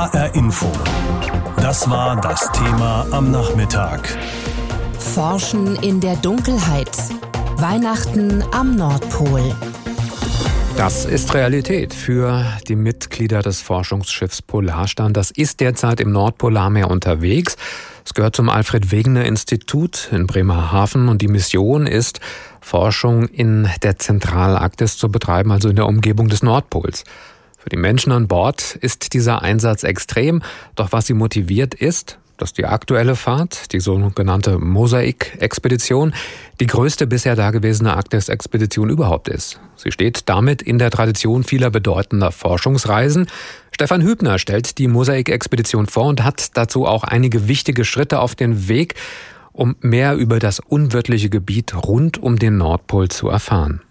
HR Info. Das war das Thema am Nachmittag. Forschen in der Dunkelheit. Weihnachten am Nordpol. Das ist Realität für die Mitglieder des Forschungsschiffs Polarstern. Das ist derzeit im Nordpolarmeer unterwegs. Es gehört zum Alfred Wegener Institut in Bremerhaven und die Mission ist, Forschung in der Zentralarktis zu betreiben, also in der Umgebung des Nordpols. Für die Menschen an Bord ist dieser Einsatz extrem, doch was sie motiviert ist, dass die aktuelle Fahrt, die sogenannte Mosaik-Expedition, die größte bisher dagewesene Arktis-Expedition überhaupt ist. Sie steht damit in der Tradition vieler bedeutender Forschungsreisen. Stefan Hübner stellt die Mosaik-Expedition vor und hat dazu auch einige wichtige Schritte auf den Weg, um mehr über das unwirtliche Gebiet rund um den Nordpol zu erfahren.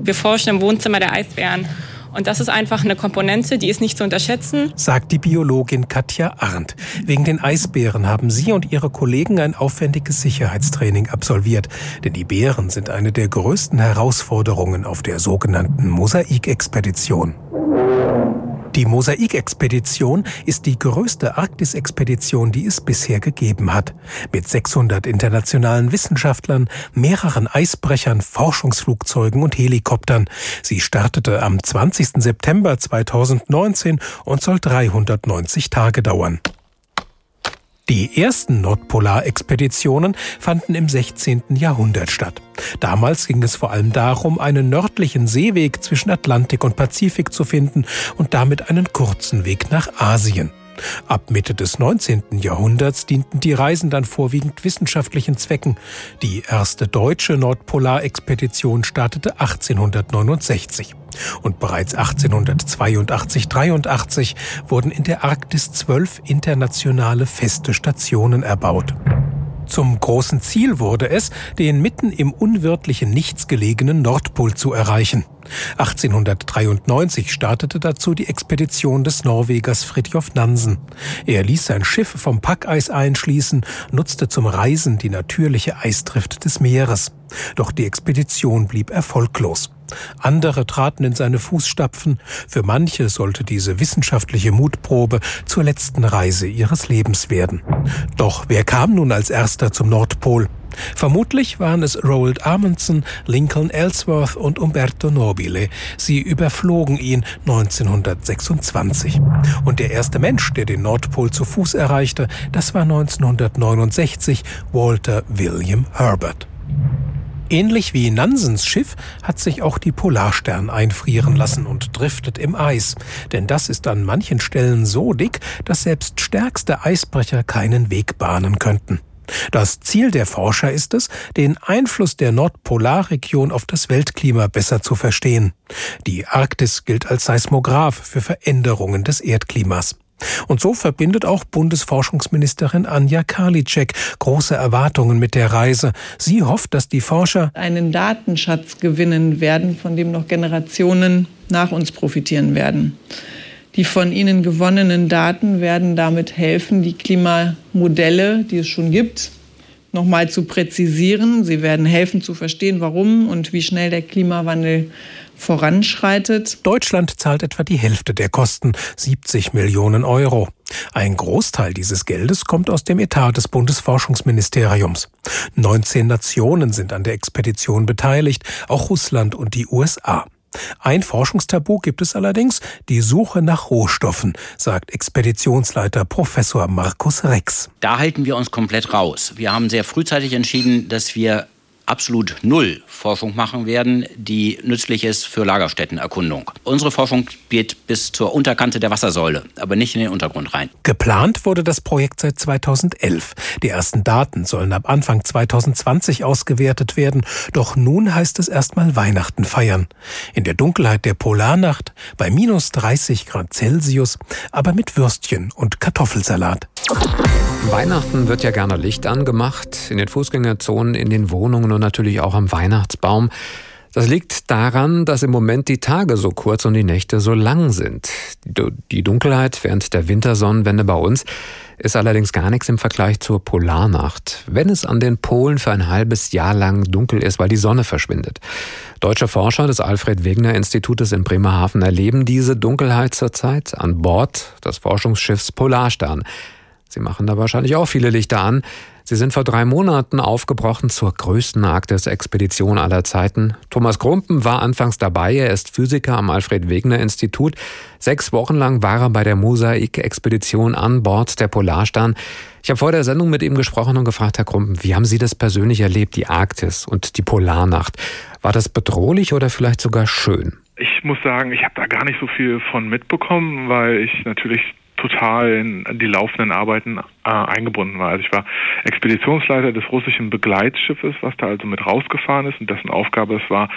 Wir forschen im Wohnzimmer der Eisbären und das ist einfach eine Komponente, die ist nicht zu unterschätzen. Sagt die Biologin Katja Arndt. Wegen den Eisbären haben sie und ihre Kollegen ein aufwendiges Sicherheitstraining absolviert. Denn die Bären sind eine der größten Herausforderungen auf der sogenannten Mosaikexpedition. Die Mosaikexpedition ist die größte Arktisexpedition, die es bisher gegeben hat. Mit 600 internationalen Wissenschaftlern, mehreren Eisbrechern, Forschungsflugzeugen und Helikoptern. Sie startete am 20. September 2019 und soll 390 Tage dauern. Die ersten Nordpolarexpeditionen fanden im 16. Jahrhundert statt. Damals ging es vor allem darum, einen nördlichen Seeweg zwischen Atlantik und Pazifik zu finden und damit einen kurzen Weg nach Asien. Ab Mitte des 19. Jahrhunderts dienten die Reisen dann vorwiegend wissenschaftlichen Zwecken. Die erste deutsche Nordpolarexpedition startete 1869. Und bereits 1882-83 wurden in der Arktis zwölf internationale feste Stationen erbaut. Zum großen Ziel wurde es, den mitten im unwirtlichen Nichts gelegenen Nordpol zu erreichen. 1893 startete dazu die Expedition des Norwegers Fridtjof Nansen. Er ließ sein Schiff vom Packeis einschließen, nutzte zum Reisen die natürliche Eisdrift des Meeres. Doch die Expedition blieb erfolglos. Andere traten in seine Fußstapfen. Für manche sollte diese wissenschaftliche Mutprobe zur letzten Reise ihres Lebens werden. Doch wer kam nun als erster zum Nordpol? Vermutlich waren es Roald Amundsen, Lincoln Ellsworth und Umberto Nobile. Sie überflogen ihn 1926. Und der erste Mensch, der den Nordpol zu Fuß erreichte, das war 1969 Walter William Herbert. Ähnlich wie Nansens Schiff hat sich auch die Polarstern einfrieren lassen und driftet im Eis. Denn das ist an manchen Stellen so dick, dass selbst stärkste Eisbrecher keinen Weg bahnen könnten. Das Ziel der Forscher ist es, den Einfluss der Nordpolarregion auf das Weltklima besser zu verstehen. Die Arktis gilt als Seismograph für Veränderungen des Erdklimas. Und so verbindet auch Bundesforschungsministerin Anja Karliczek große Erwartungen mit der Reise. Sie hofft, dass die Forscher einen Datenschatz gewinnen werden, von dem noch Generationen nach uns profitieren werden. Die von ihnen gewonnenen Daten werden damit helfen, die Klimamodelle, die es schon gibt, nochmal zu präzisieren. Sie werden helfen zu verstehen, warum und wie schnell der Klimawandel voranschreitet. Deutschland zahlt etwa die Hälfte der Kosten, 70 Millionen Euro. Ein Großteil dieses Geldes kommt aus dem Etat des Bundesforschungsministeriums. 19 Nationen sind an der Expedition beteiligt, auch Russland und die USA. Ein Forschungstabu gibt es allerdings, die Suche nach Rohstoffen, sagt Expeditionsleiter Professor Markus Rex. Da halten wir uns komplett raus. Wir haben sehr frühzeitig entschieden, dass wir absolut null Forschung machen werden, die nützlich ist für Lagerstättenerkundung. Unsere Forschung geht bis zur Unterkante der Wassersäule, aber nicht in den Untergrund rein. Geplant wurde das Projekt seit 2011. Die ersten Daten sollen ab Anfang 2020 ausgewertet werden, doch nun heißt es erstmal Weihnachten feiern. In der Dunkelheit der Polarnacht bei minus 30 Grad Celsius, aber mit Würstchen und Kartoffelsalat. Weihnachten wird ja gerne Licht angemacht, in den Fußgängerzonen, in den Wohnungen und natürlich auch am Weihnachtsbaum. Das liegt daran, dass im Moment die Tage so kurz und die Nächte so lang sind. Die Dunkelheit während der Wintersonnenwende bei uns ist allerdings gar nichts im Vergleich zur Polarnacht, wenn es an den Polen für ein halbes Jahr lang dunkel ist, weil die Sonne verschwindet. Deutsche Forscher des Alfred Wegener Institutes in Bremerhaven erleben diese Dunkelheit zurzeit an Bord des Forschungsschiffs Polarstern. Sie machen da wahrscheinlich auch viele Lichter an. Sie sind vor drei Monaten aufgebrochen zur größten Arktis-Expedition aller Zeiten. Thomas Krumpen war anfangs dabei. Er ist Physiker am Alfred-Wegener-Institut. Sechs Wochen lang war er bei der Mosaik-Expedition an Bord der Polarstern. Ich habe vor der Sendung mit ihm gesprochen und gefragt, Herr Krumpen, wie haben Sie das persönlich erlebt, die Arktis und die Polarnacht? War das bedrohlich oder vielleicht sogar schön? Ich muss sagen, ich habe da gar nicht so viel von mitbekommen, weil ich natürlich total in die laufenden Arbeiten äh, eingebunden war. Also ich war Expeditionsleiter des russischen Begleitschiffes, was da also mit rausgefahren ist und dessen Aufgabe es war,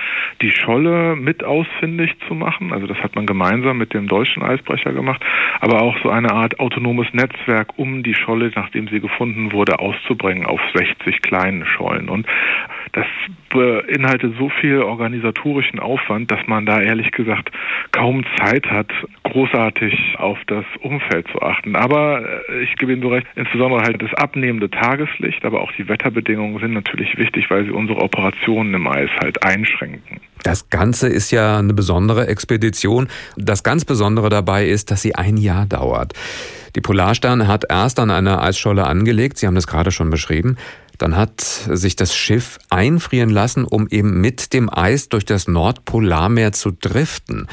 die Scholle mit ausfindig zu machen. Also das hat man gemeinsam mit dem deutschen Eisbrecher gemacht, aber auch so eine Art autonomes Netzwerk, um die Scholle, nachdem sie gefunden wurde, auszubringen auf 60 kleinen Schollen. Und das beinhaltet so viel organisatorischen Aufwand, dass man da ehrlich gesagt kaum Zeit hat, großartig auf das Umfeld zu achten. Aber äh, ich gebe Ihnen so recht, insbesondere halt das abnehmende Tageslicht, aber auch die Wetterbedingungen sind natürlich wichtig, weil sie unsere Operationen im Eis halt einschränken. Das Ganze ist ja eine besondere Expedition. Das ganz Besondere dabei ist, dass sie ein Jahr dauert. Die Polarstern hat erst an einer Eisscholle angelegt, Sie haben das gerade schon beschrieben. Dann hat sich das Schiff einfrieren lassen, um eben mit dem Eis durch das Nordpolarmeer zu driften.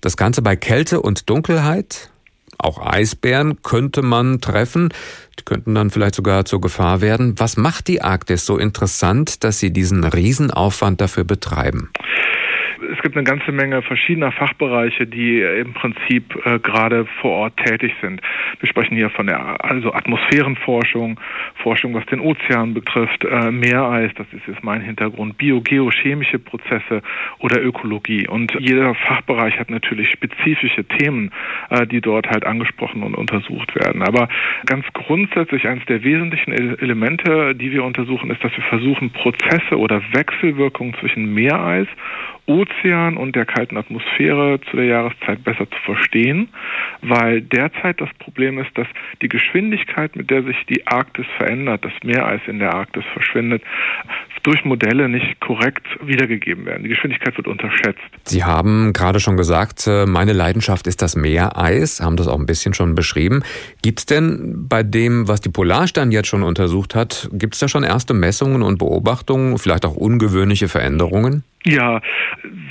Das Ganze bei Kälte und Dunkelheit. Auch Eisbären könnte man treffen. Die könnten dann vielleicht sogar zur Gefahr werden. Was macht die Arktis so interessant, dass Sie diesen Riesenaufwand dafür betreiben? Es gibt eine ganze Menge verschiedener Fachbereiche, die im Prinzip äh, gerade vor Ort tätig sind. Wir sprechen hier von der also Atmosphärenforschung, Forschung, was den Ozean betrifft, äh, Meereis, das ist jetzt mein Hintergrund, biogeochemische Prozesse oder Ökologie. Und jeder Fachbereich hat natürlich spezifische Themen, äh, die dort halt angesprochen und untersucht werden. Aber ganz grundsätzlich eines der wesentlichen Elemente, die wir untersuchen, ist, dass wir versuchen, Prozesse oder Wechselwirkungen zwischen Meereis Ozean und der kalten Atmosphäre zu der Jahreszeit besser zu verstehen, weil derzeit das Problem ist, dass die Geschwindigkeit, mit der sich die Arktis verändert, das Meereis in der Arktis verschwindet, durch Modelle nicht korrekt wiedergegeben werden. Die Geschwindigkeit wird unterschätzt. Sie haben gerade schon gesagt, äh, meine Leidenschaft ist das Meereis, haben das auch ein bisschen schon beschrieben. Gibt es denn bei dem, was die Polarstern jetzt schon untersucht hat, gibt es da schon erste Messungen und Beobachtungen, vielleicht auch ungewöhnliche Veränderungen? Ja,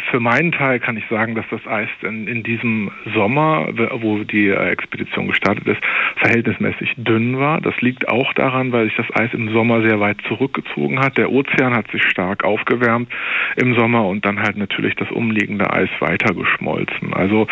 für meinen Teil kann ich sagen, dass das Eis in, in diesem Sommer, wo die Expedition gestartet ist, verhältnismäßig dünn war. Das liegt auch daran, weil sich das Eis im Sommer sehr weit zurückgezogen hat. Der Ozean hat sich stark aufgewärmt im Sommer und dann halt natürlich das umliegende Eis weiter geschmolzen. Also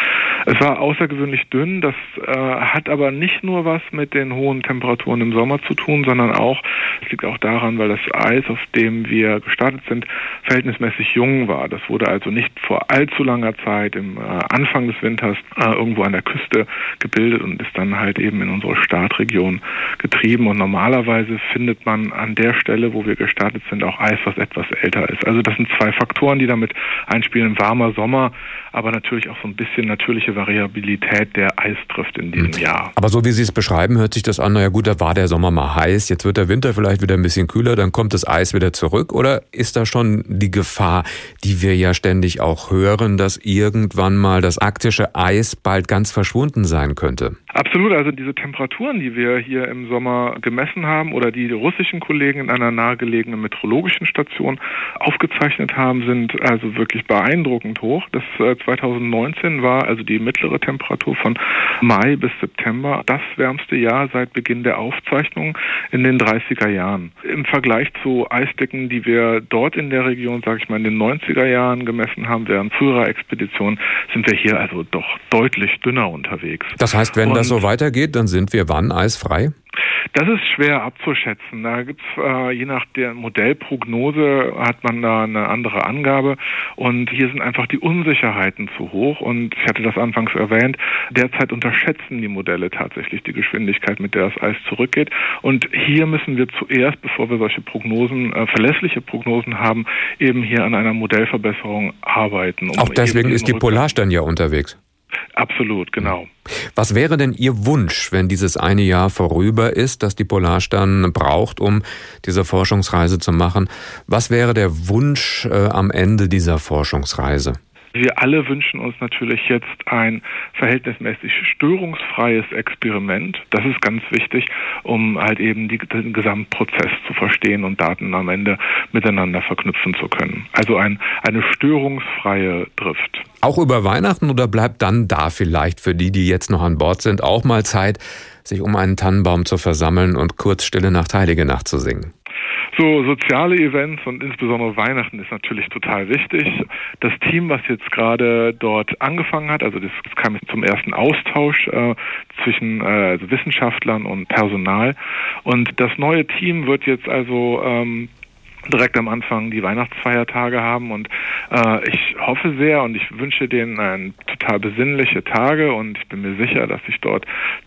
es war außergewöhnlich dünn. Das äh, hat aber nicht nur was mit den hohen Temperaturen im Sommer zu tun, sondern auch, es liegt auch daran, weil das Eis, auf dem wir gestartet sind, verhältnismäßig jung gezwungen war. Das wurde also nicht vor allzu langer Zeit im äh, Anfang des Winters äh, irgendwo an der Küste gebildet und ist dann halt eben in unsere Startregion getrieben. Und normalerweise findet man an der Stelle, wo wir gestartet sind, auch Eis, was etwas älter ist. Also das sind zwei Faktoren, die damit einspielen. Warmer Sommer, aber natürlich auch so ein bisschen natürliche Variabilität der Eisdrift in diesem mhm. Jahr. Aber so wie Sie es beschreiben, hört sich das an, naja gut, da war der Sommer mal heiß, jetzt wird der Winter vielleicht wieder ein bisschen kühler, dann kommt das Eis wieder zurück. Oder ist da schon die Gefahr, die wir ja ständig auch hören, dass irgendwann mal das arktische Eis bald ganz verschwunden sein könnte. Absolut, also diese Temperaturen, die wir hier im Sommer gemessen haben oder die die russischen Kollegen in einer nahegelegenen meteorologischen Station aufgezeichnet haben, sind also wirklich beeindruckend hoch. Das 2019 äh, war also die mittlere Temperatur von Mai bis September das wärmste Jahr seit Beginn der Aufzeichnung in den 30er Jahren. Im Vergleich zu Eisdecken, die wir dort in der Region, sage ich mal, in den 90er Jahren gemessen haben, während früherer Expeditionen, sind wir hier also doch deutlich dünner unterwegs. Das heißt, wenn Und das so weitergeht, dann sind wir wann eisfrei? Das ist schwer abzuschätzen. Da gibt's äh, je nach der Modellprognose hat man da eine andere Angabe und hier sind einfach die Unsicherheiten zu hoch und ich hatte das anfangs erwähnt, derzeit unterschätzen die Modelle tatsächlich die Geschwindigkeit, mit der das Eis zurückgeht und hier müssen wir zuerst, bevor wir solche Prognosen, äh, verlässliche Prognosen haben, eben hier an einer Modellverbesserung arbeiten. Um Auch deswegen ist die Polarstern ja unterwegs. Absolut, genau. Was wäre denn Ihr Wunsch, wenn dieses eine Jahr vorüber ist, dass die Polarstern braucht, um diese Forschungsreise zu machen? Was wäre der Wunsch äh, am Ende dieser Forschungsreise? Wir alle wünschen uns natürlich jetzt ein verhältnismäßig störungsfreies Experiment. Das ist ganz wichtig, um halt eben die, den Gesamtprozess zu verstehen und Daten am Ende miteinander verknüpfen zu können. Also ein, eine störungsfreie Drift. Auch über Weihnachten oder bleibt dann da vielleicht für die, die jetzt noch an Bord sind, auch mal Zeit, sich um einen Tannenbaum zu versammeln und kurz Stille Nacht, Heilige Nacht zu singen? So soziale Events und insbesondere Weihnachten ist natürlich total wichtig. Das Team, was jetzt gerade dort angefangen hat, also das kam zum ersten Austausch äh, zwischen äh, also Wissenschaftlern und Personal und das neue Team wird jetzt also ähm, direkt am Anfang die Weihnachtsfeiertage haben und äh, ich hoffe sehr und ich wünsche denen ein total besinnliche Tage und ich bin mir sicher, dass sich dort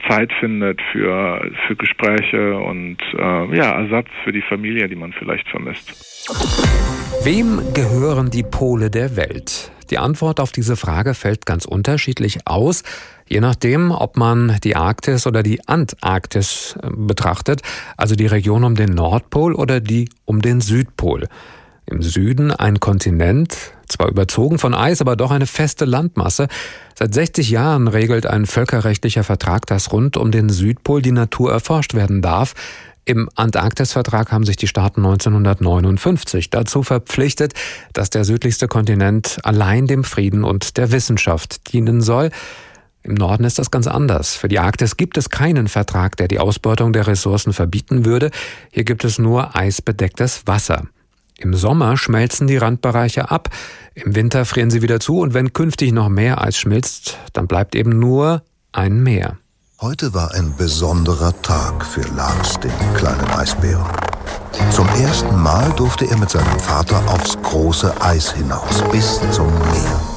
Zeit findet für für Gespräche und äh, ja Ersatz für die Familie, die man vielleicht vermisst. Wem gehören die Pole der Welt? Die Antwort auf diese Frage fällt ganz unterschiedlich aus, je nachdem, ob man die Arktis oder die Antarktis äh, betrachtet, also die Region um den Nordpol oder die um den Südpol. Im Süden ein Kontinent, zwar überzogen von Eis, aber doch eine feste Landmasse. Seit 60 Jahren regelt ein völkerrechtlicher Vertrag, dass rund um den Südpol die Natur erforscht werden darf. Im Antarktisvertrag haben sich die Staaten 1959 dazu verpflichtet, dass der südlichste Kontinent allein dem Frieden und der Wissenschaft dienen soll. Im Norden ist das ganz anders. Für die Arktis gibt es keinen Vertrag, der die Ausbeutung der Ressourcen verbieten würde. Hier gibt es nur eisbedecktes Wasser. Im Sommer schmelzen die Randbereiche ab, im Winter frieren sie wieder zu und wenn künftig noch mehr Eis schmilzt, dann bleibt eben nur ein Meer. Heute war ein besonderer Tag für Lars, den kleinen Eisbären. Zum ersten Mal durfte er mit seinem Vater aufs große Eis hinaus, bis zum Meer.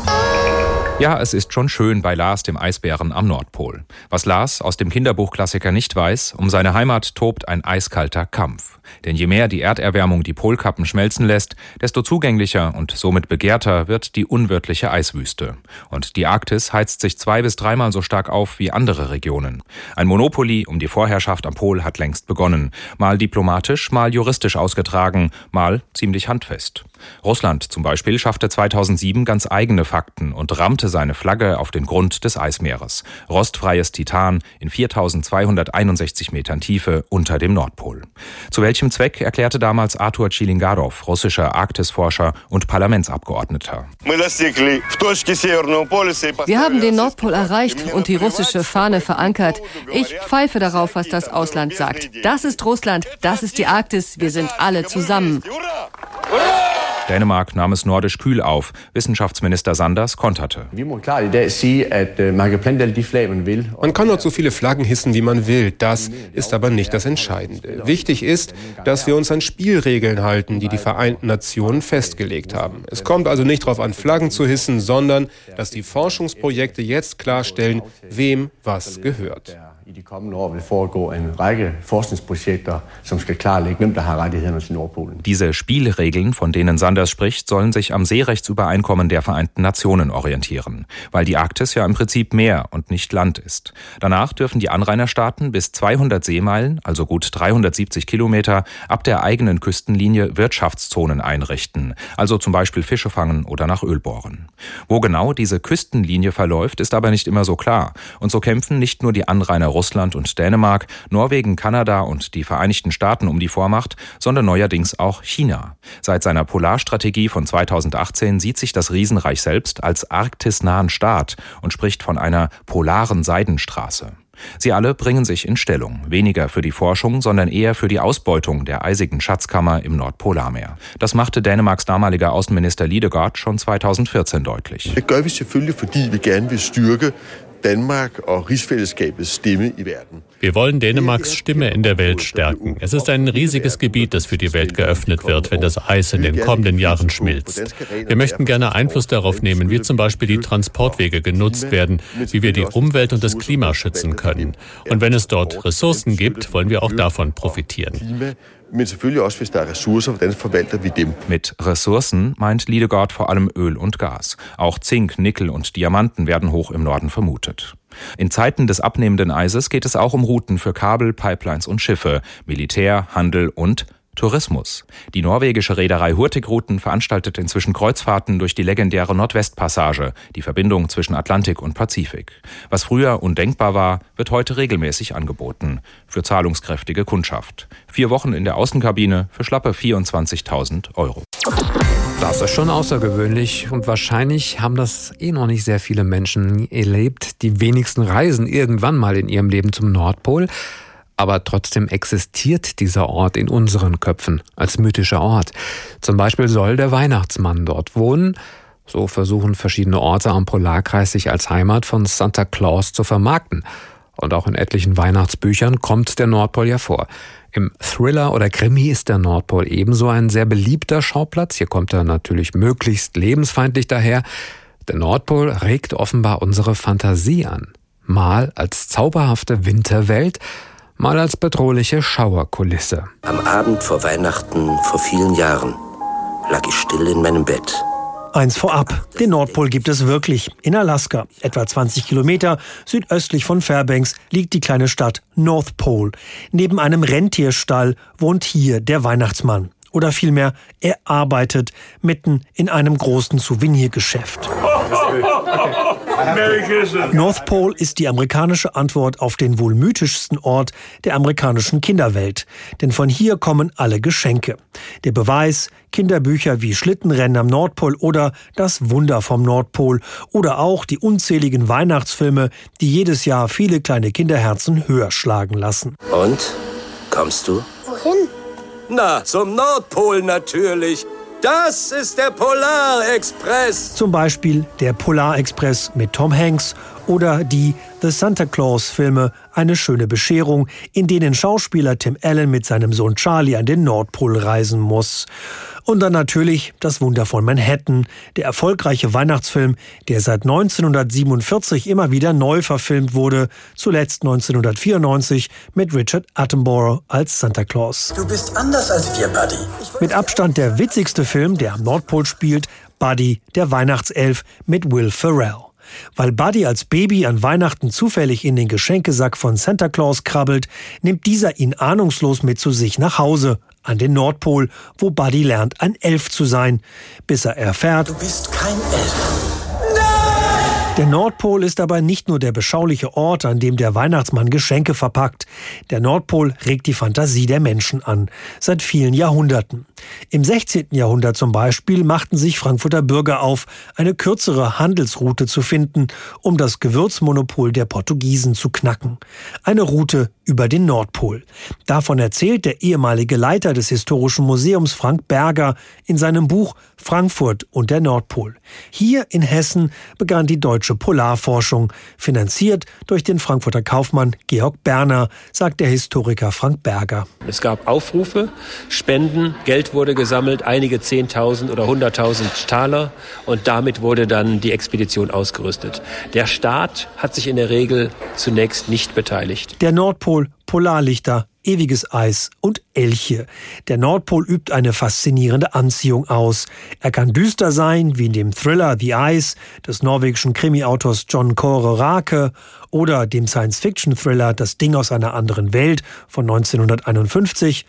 Ja, es ist schon schön bei Lars, dem Eisbären am Nordpol. Was Lars aus dem Kinderbuchklassiker nicht weiß, um seine Heimat tobt ein eiskalter Kampf. Denn je mehr die Erderwärmung die Polkappen schmelzen lässt, desto zugänglicher und somit begehrter wird die unwirtliche Eiswüste. Und die Arktis heizt sich zwei bis dreimal so stark auf wie andere Regionen. Ein Monopoly um die Vorherrschaft am Pol hat längst begonnen. Mal diplomatisch, mal juristisch ausgetragen, mal ziemlich handfest. Russland zum Beispiel schaffte 2007 ganz eigene Fakten und rammte seine Flagge auf den Grund des Eismeeres. Rostfreies Titan in 4261 Metern Tiefe unter dem Nordpol. Zu welchem Zweck erklärte damals Arthur Chilingarov, russischer Arktisforscher und Parlamentsabgeordneter. Wir haben den Nordpol erreicht und die russische Fahne verankert. Ich pfeife darauf, was das Ausland sagt. Das ist Russland, das ist die Arktis, wir sind alle zusammen. Dänemark nahm es nordisch kühl auf. Wissenschaftsminister Sanders konterte. Man kann dort so viele Flaggen hissen, wie man will. Das ist aber nicht das Entscheidende. Wichtig ist, dass wir uns an Spielregeln halten, die die Vereinten Nationen festgelegt haben. Es kommt also nicht darauf an, Flaggen zu hissen, sondern dass die Forschungsprojekte jetzt klarstellen, wem was gehört i de kommende år vil foregå en række forskningsprojekter, som skal klarlægge, hvem der har rettighederne til Nordpolen. Diese Spielregeln, von denen Sanders spricht, sollen sich am Seerechtsübereinkommen der Vereinten Nationen orientieren, weil die Arktis ja im Prinzip Meer und nicht Land ist. Danach dürfen die Anrainerstaaten bis 200 Seemeilen, also gut 370 Kilometer, ab der eigenen Küstenlinie Wirtschaftszonen einrichten, also zum Beispiel Fische fangen oder nach Öl bohren. Wo genau diese Küstenlinie verläuft, ist aber nicht immer so klar. Und so kämpfen nicht nur die Anrainer Russland und Dänemark, Norwegen, Kanada und die Vereinigten Staaten um die Vormacht, sondern neuerdings auch China. Seit seiner Polarstrategie von 2018 sieht sich das Riesenreich selbst als arktisnahen Staat und spricht von einer polaren Seidenstraße. Sie alle bringen sich in Stellung, weniger für die Forschung, sondern eher für die Ausbeutung der eisigen Schatzkammer im Nordpolarmeer. Das machte Dänemarks damaliger Außenminister Lidegaard schon 2014 deutlich. Das gør vi selvfølgelig, fordi vi gerne vil styrke Danmark og rigsfællesskabets stemme i. Wir wollen Dänemarks Stimme in der Welt stärken. Es ist ein riesiges Gebiet, das für die Welt geöffnet wird, wenn das Eis in den kommenden Jahren schmilzt. Wir möchten gerne Einfluss darauf nehmen, wie zum Beispiel die Transportwege genutzt werden, wie wir die Umwelt und das Klima schützen können. Und wenn es dort Ressourcen gibt, wollen wir auch davon profitieren men selvfølgelig også, hvis der er ressourcer, hvordan forvalter vi dem? Mit Ressourcen meint Liedegard vor allem Öl und Gas. Auch Zink, Nickel und Diamanten werden hoch im Norden vermutet. In Zeiten des abnehmenden Eises geht es auch um Routen für Kabel, Pipelines und Schiffe, Militär, Handel und Tourismus. Die norwegische Reederei Hurtigruten veranstaltet inzwischen Kreuzfahrten durch die legendäre Nordwestpassage, die Verbindung zwischen Atlantik und Pazifik. Was früher undenkbar war, wird heute regelmäßig angeboten. Für zahlungskräftige Kundschaft. Vier Wochen in der Außenkabine für schlappe 24.000 Euro. Das ist schon außergewöhnlich und wahrscheinlich haben das eh noch nicht sehr viele Menschen erlebt. Die wenigsten reisen irgendwann mal in ihrem Leben zum Nordpol aber trotzdem existiert dieser Ort in unseren Köpfen als mythischer Ort. Zum Beispiel soll der Weihnachtsmann dort wohnen. So versuchen verschiedene Orte am Polarkreis sich als Heimat von Santa Claus zu vermarkten. Und auch in etlichen Weihnachtsbüchern kommt der Nordpol ja vor. Im Thriller oder Krimi ist der Nordpol ebenso ein sehr beliebter Schauplatz. Hier kommt er natürlich möglichst lebensfeindlich daher. Der Nordpol regt offenbar unsere Fantasie an. Mal als zauberhafte Winterwelt, mal als bedrohliche Schauerkulisse. Am Abend vor Weihnachten vor vielen Jahren lag ich still in meinem Bett. Eins vorab. Den Nordpol gibt es wirklich. In Alaska, etwa 20 Kilometer südöstlich von Fairbanks, liegt die kleine Stadt North Pole. Neben einem Rentierstall wohnt hier der Weihnachtsmann. Oder vielmehr, er arbeitet mitten in einem großen Souvenirgeschäft. North Pole ist die amerikanische Antwort auf den wohl mythischsten Ort der amerikanischen Kinderwelt. Denn von hier kommen alle Geschenke. Der Beweis, Kinderbücher wie Schlittenrennen am Nordpol oder Das Wunder vom Nordpol oder auch die unzähligen Weihnachtsfilme, die jedes Jahr viele kleine Kinderherzen höher schlagen lassen. Und? Kommst du? Wohin? Na, zum Nordpol natürlich. Das ist der Polarexpress. Zum Beispiel der Polarexpress mit Tom Hanks oder die The Santa Claus Filme Eine schöne Bescherung, in denen Schauspieler Tim Allen mit seinem Sohn Charlie an den Nordpol reisen muss. Und dann natürlich Das Wunder von Manhattan, der erfolgreiche Weihnachtsfilm, der seit 1947 immer wieder neu verfilmt wurde, zuletzt 1994 mit Richard Attenborough als Santa Claus. Du bist anders als wir, Buddy. Mit Abstand der witzigste Film, der am Nordpol spielt, Buddy, der Weihnachtself mit Will Ferrell. Weil Buddy als Baby an Weihnachten zufällig in den Geschenkesack von Santa Claus krabbelt, nimmt dieser ihn ahnungslos mit zu sich nach Hause, an den Nordpol, wo Buddy lernt, ein Elf zu sein, bis er erfährt, du bist kein Elf. Der Nordpol ist aber nicht nur der beschauliche Ort, an dem der Weihnachtsmann Geschenke verpackt. Der Nordpol regt die Fantasie der Menschen an, seit vielen Jahrhunderten. Im 16. Jahrhundert zum Beispiel machten sich Frankfurter Bürger auf, eine kürzere Handelsroute zu finden, um das Gewürzmonopol der Portugiesen zu knacken. Eine Route über den Nordpol. Davon erzählt der ehemalige Leiter des Historischen Museums Frank Berger in seinem Buch Frankfurt und der Nordpol. Hier in Hessen begann die deutsche Polarforschung, finanziert durch den Frankfurter Kaufmann Georg Berner, sagt der Historiker Frank Berger. Es gab Aufrufe, Spenden, Geld wurde gesammelt, einige Zehntausend oder Hunderttausend Taler und damit wurde dann die Expedition ausgerüstet. Der Staat hat sich in der Regel zunächst nicht beteiligt. Der Nordpol, Polarlichter, ewiges Eis und Elche. Der Nordpol übt eine faszinierende Anziehung aus. Er kann düster sein, wie in dem Thriller The Ice des norwegischen Krimi-Autors John Kåre Rake oder dem Science-Fiction-Thriller Das Ding aus einer anderen Welt von 1951.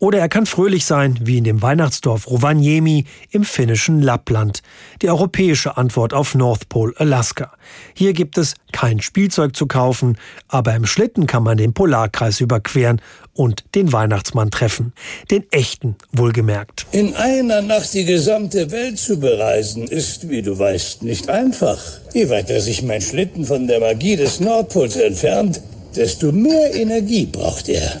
Oder er kann fröhlich sein, wie in dem Weihnachtsdorf Rovaniemi im finnischen Lappland, die europäische Antwort auf North Pole Alaska. Hier gibt es kein Spielzeug zu kaufen, aber im Schlitten kann man den Polarkreis überqueren und den Weihnachtsmann treffen. Den echten, wohlgemerkt. In einer Nacht die gesamte Welt zu bereisen, ist, wie du weißt, nicht einfach. Je weiter sich mein Schlitten von der Magie des Nordpols entfernt, desto mehr Energie braucht er.